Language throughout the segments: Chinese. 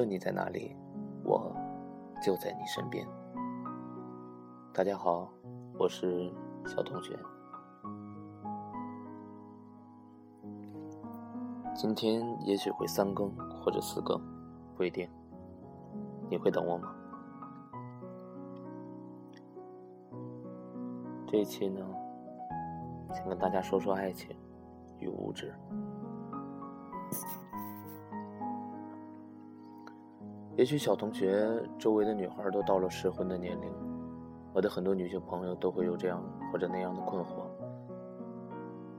无论你在哪里，我就在你身边。大家好，我是小同学。今天也许会三更或者四更，不一定。你会等我吗？这一期呢，想跟大家说说爱情与物质。也许小同学周围的女孩都到了适婚的年龄，我的很多女性朋友都会有这样或者那样的困惑。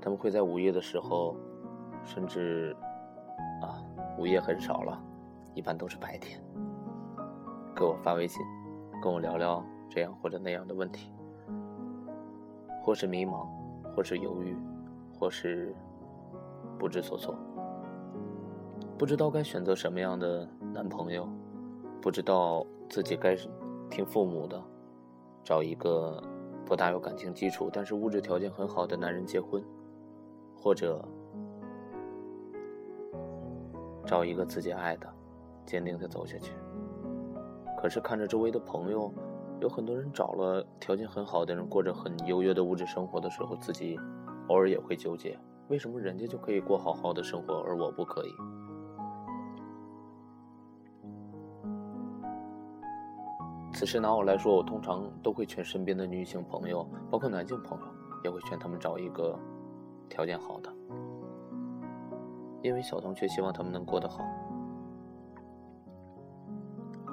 他们会在午夜的时候，甚至啊，午夜很少了，一般都是白天，给我发微信，跟我聊聊这样或者那样的问题，或是迷茫，或是犹豫，或是不知所措，不知道该选择什么样的男朋友。不知道自己该听父母的，找一个不大有感情基础，但是物质条件很好的男人结婚，或者找一个自己爱的，坚定的走下去。可是看着周围的朋友，有很多人找了条件很好的人，过着很优越的物质生活的时候，自己偶尔也会纠结：为什么人家就可以过好好的生活，而我不可以？此时拿我来说，我通常都会劝身边的女性朋友，包括男性朋友，也会劝他们找一个条件好的，因为小同学希望他们能过得好。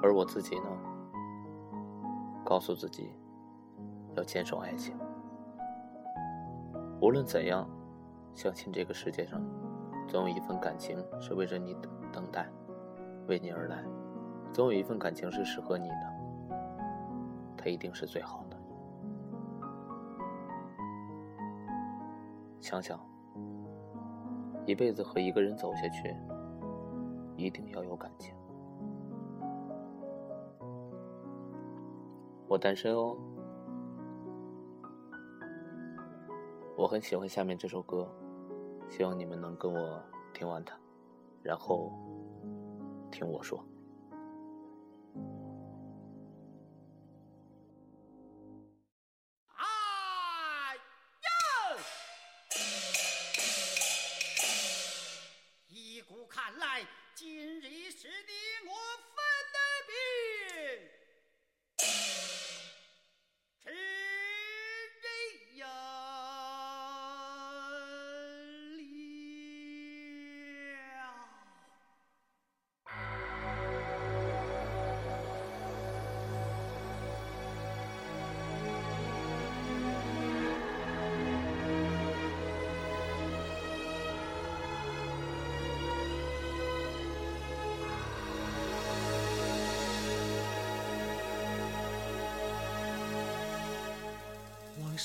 而我自己呢，告诉自己要坚守爱情，无论怎样，相信这个世界上总有一份感情是为着你等等待，为你而来，总有一份感情是适合你的。他一定是最好的。想想，一辈子和一个人走下去，一定要有感情。我单身哦。我很喜欢下面这首歌，希望你们能跟我听完它，然后听我说。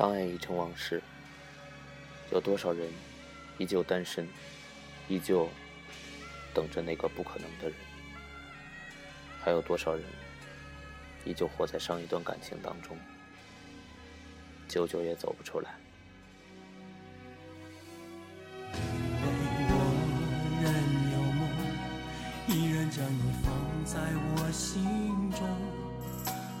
当爱已成往事，有多少人依旧单身，依旧等着那个不可能的人？还有多少人依旧活在上一段感情当中，久久也走不出来？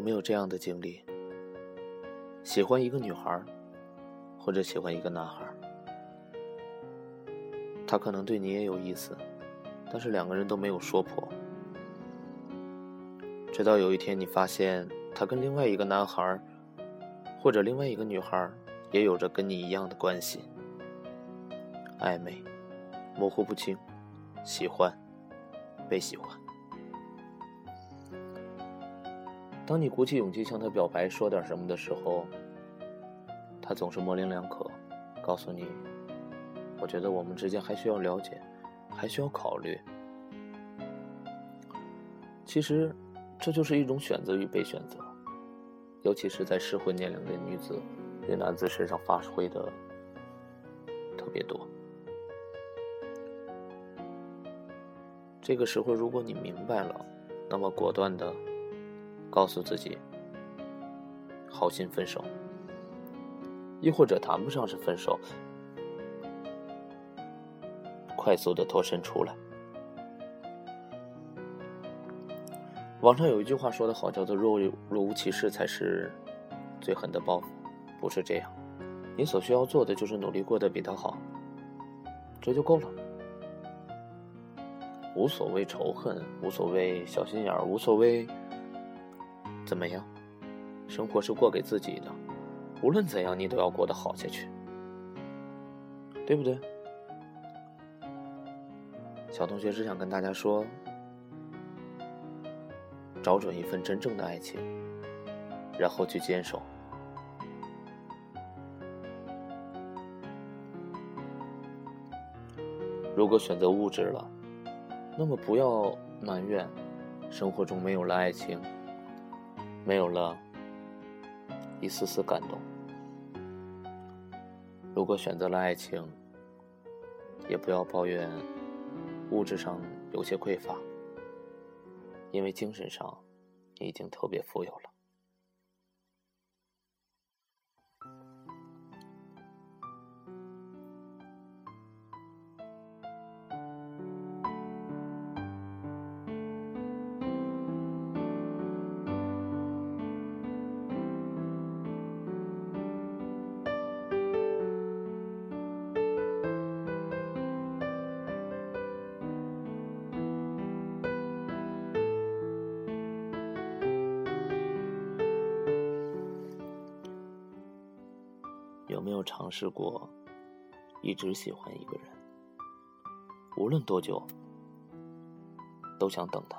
有没有这样的经历？喜欢一个女孩，或者喜欢一个男孩，他可能对你也有意思，但是两个人都没有说破。直到有一天，你发现他跟另外一个男孩，或者另外一个女孩，也有着跟你一样的关系，暧昧，模糊不清，喜欢，被喜欢。当你鼓起勇气向他表白，说点什么的时候，他总是模棱两可，告诉你：“我觉得我们之间还需要了解，还需要考虑。”其实，这就是一种选择与被选择，尤其是在适婚年龄的女子与男子身上发挥的特别多。这个时候，如果你明白了，那么果断的。告诉自己，好心分手，亦或者谈不上是分手，快速的脱身出来。网上有一句话说的好，叫做“若若无其事才是最狠的报复”，不是这样，你所需要做的就是努力过得比他好，这就够了。无所谓仇恨，无所谓小心眼儿，无所谓。怎么样？生活是过给自己的，无论怎样，你都要过得好下去，对不对？小同学只想跟大家说：找准一份真正的爱情，然后去坚守。如果选择物质了，那么不要埋怨生活中没有了爱情。没有了一丝丝感动。如果选择了爱情，也不要抱怨物质上有些匮乏，因为精神上已经特别富有了。有尝试过一直喜欢一个人，无论多久，都想等他？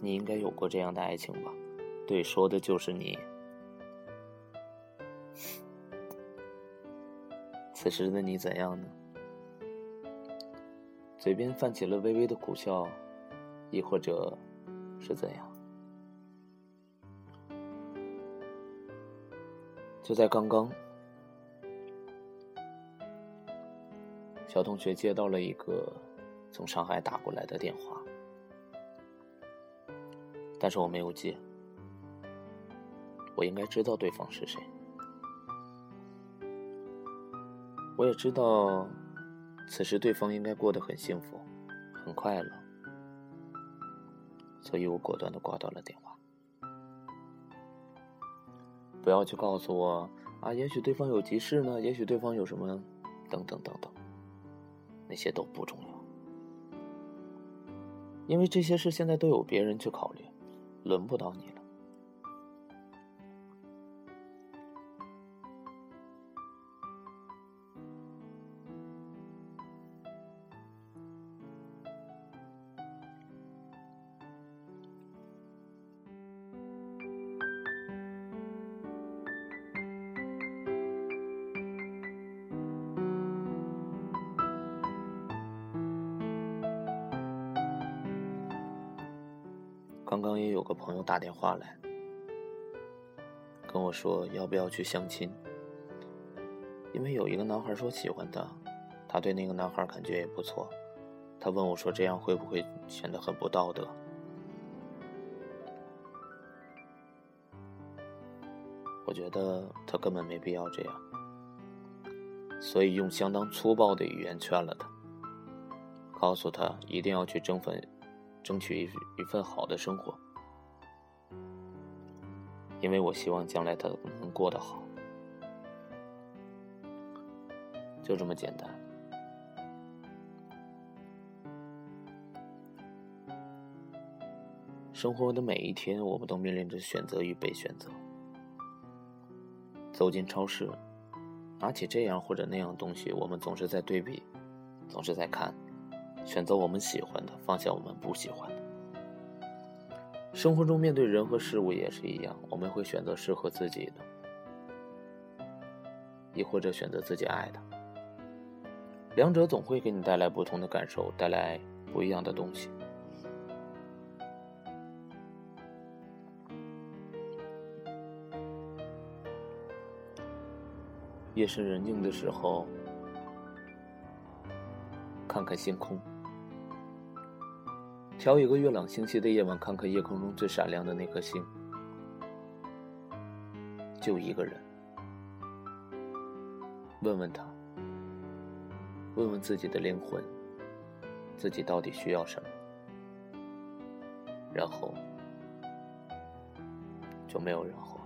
你应该有过这样的爱情吧？对，说的就是你。此时的你怎样呢？嘴边泛起了微微的苦笑，亦或者是怎样？就在刚刚，小同学接到了一个从上海打过来的电话，但是我没有接。我应该知道对方是谁，我也知道，此时对方应该过得很幸福，很快乐，所以我果断的挂断了电话。不要去告诉我啊，也许对方有急事呢，也许对方有什么，等等等等，那些都不重要，因为这些事现在都有别人去考虑，轮不到你刚刚也有个朋友打电话来，跟我说要不要去相亲，因为有一个男孩说喜欢他，他对那个男孩感觉也不错，他问我说这样会不会显得很不道德？我觉得他根本没必要这样，所以用相当粗暴的语言劝了他，告诉他一定要去争分。争取一一份好的生活，因为我希望将来他能过得好，就这么简单。生活的每一天，我们都面临着选择与被选择。走进超市，拿起这样或者那样东西，我们总是在对比，总是在看。选择我们喜欢的，放下我们不喜欢的。生活中面对人和事物也是一样，我们会选择适合自己的，亦或者选择自己爱的。两者总会给你带来不同的感受，带来不一样的东西。夜深人静的时候。看看星空，挑一个月朗星稀的夜晚，看看夜空中最闪亮的那颗星。就一个人，问问他，问问自己的灵魂，自己到底需要什么，然后就没有然后。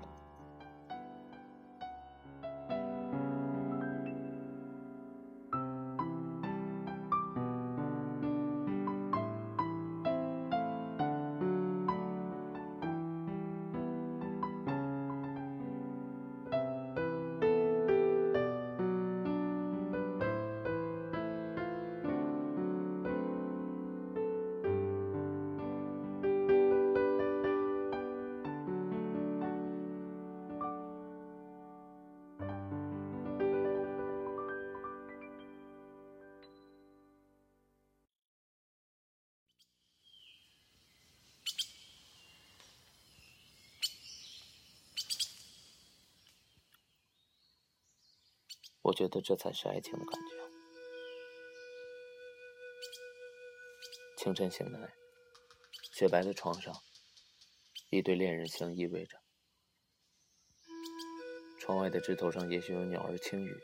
我觉得这才是爱情的感觉。清晨醒来，雪白的床上，一对恋人相依偎着。窗外的枝头上，也许有鸟儿轻语。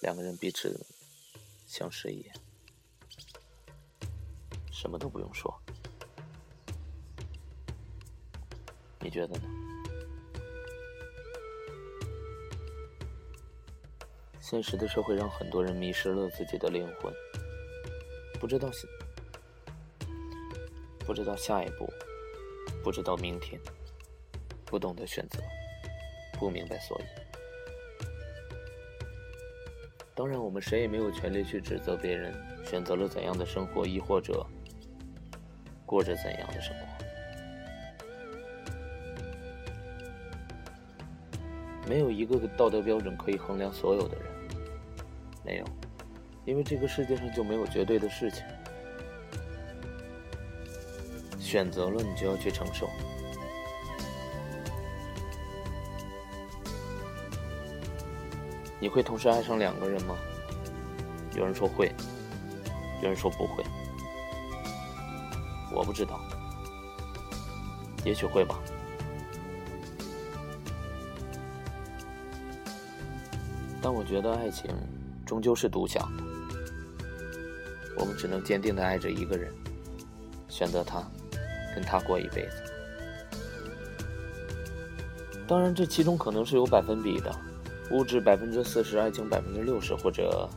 两个人彼此相视一眼，什么都不用说。你觉得呢？现实的社会让很多人迷失了自己的灵魂，不知道不知道下一步，不知道明天，不懂得选择，不明白所以。当然，我们谁也没有权利去指责别人选择了怎样的生活，亦或者过着怎样的生活。没有一个道德标准可以衡量所有的人，没有，因为这个世界上就没有绝对的事情。选择了，你就要去承受。你会同时爱上两个人吗？有人说会，有人说不会，我不知道，也许会吧。但我觉得爱情终究是独享的，我们只能坚定的爱着一个人，选择他，跟他过一辈子。当然，这其中可能是有百分比的，物质百分之四十，爱情百分之六十，或者，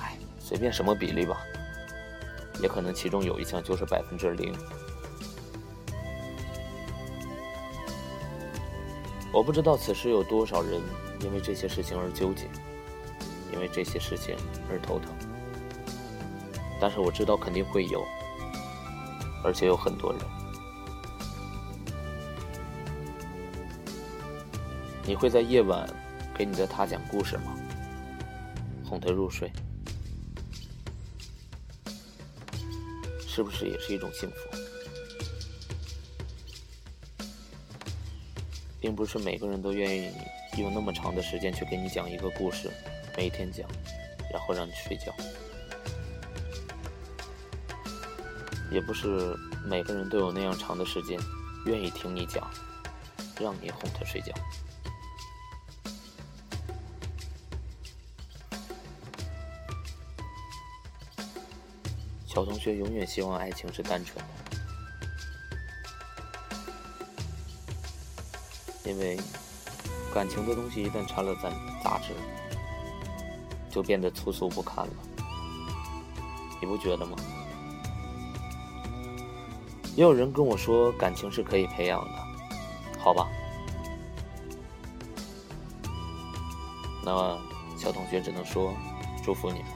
唉，随便什么比例吧。也可能其中有一项就是百分之零。我不知道此时有多少人。因为这些事情而纠结，因为这些事情而头疼。但是我知道肯定会有，而且有很多人。你会在夜晚给你的他讲故事吗？哄他入睡，是不是也是一种幸福？并不是每个人都愿意。用那么长的时间去给你讲一个故事，每天讲，然后让你睡觉，也不是每个人都有那样长的时间愿意听你讲，让你哄他睡觉。小同学永远希望爱情是单纯的，因为。感情的东西一旦掺了杂杂质，就变得粗俗不堪了。你不觉得吗？也有人跟我说，感情是可以培养的，好吧？那小同学只能说，祝福你们，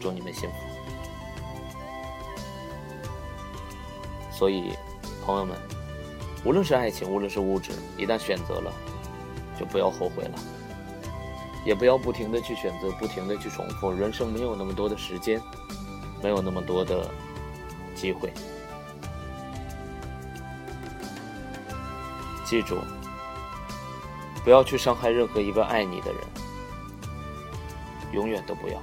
祝你们幸福。所以，朋友们，无论是爱情，无论是物质，一旦选择了。就不要后悔了，也不要不停的去选择，不停的去重复。人生没有那么多的时间，没有那么多的机会。记住，不要去伤害任何一个爱你的人，永远都不要。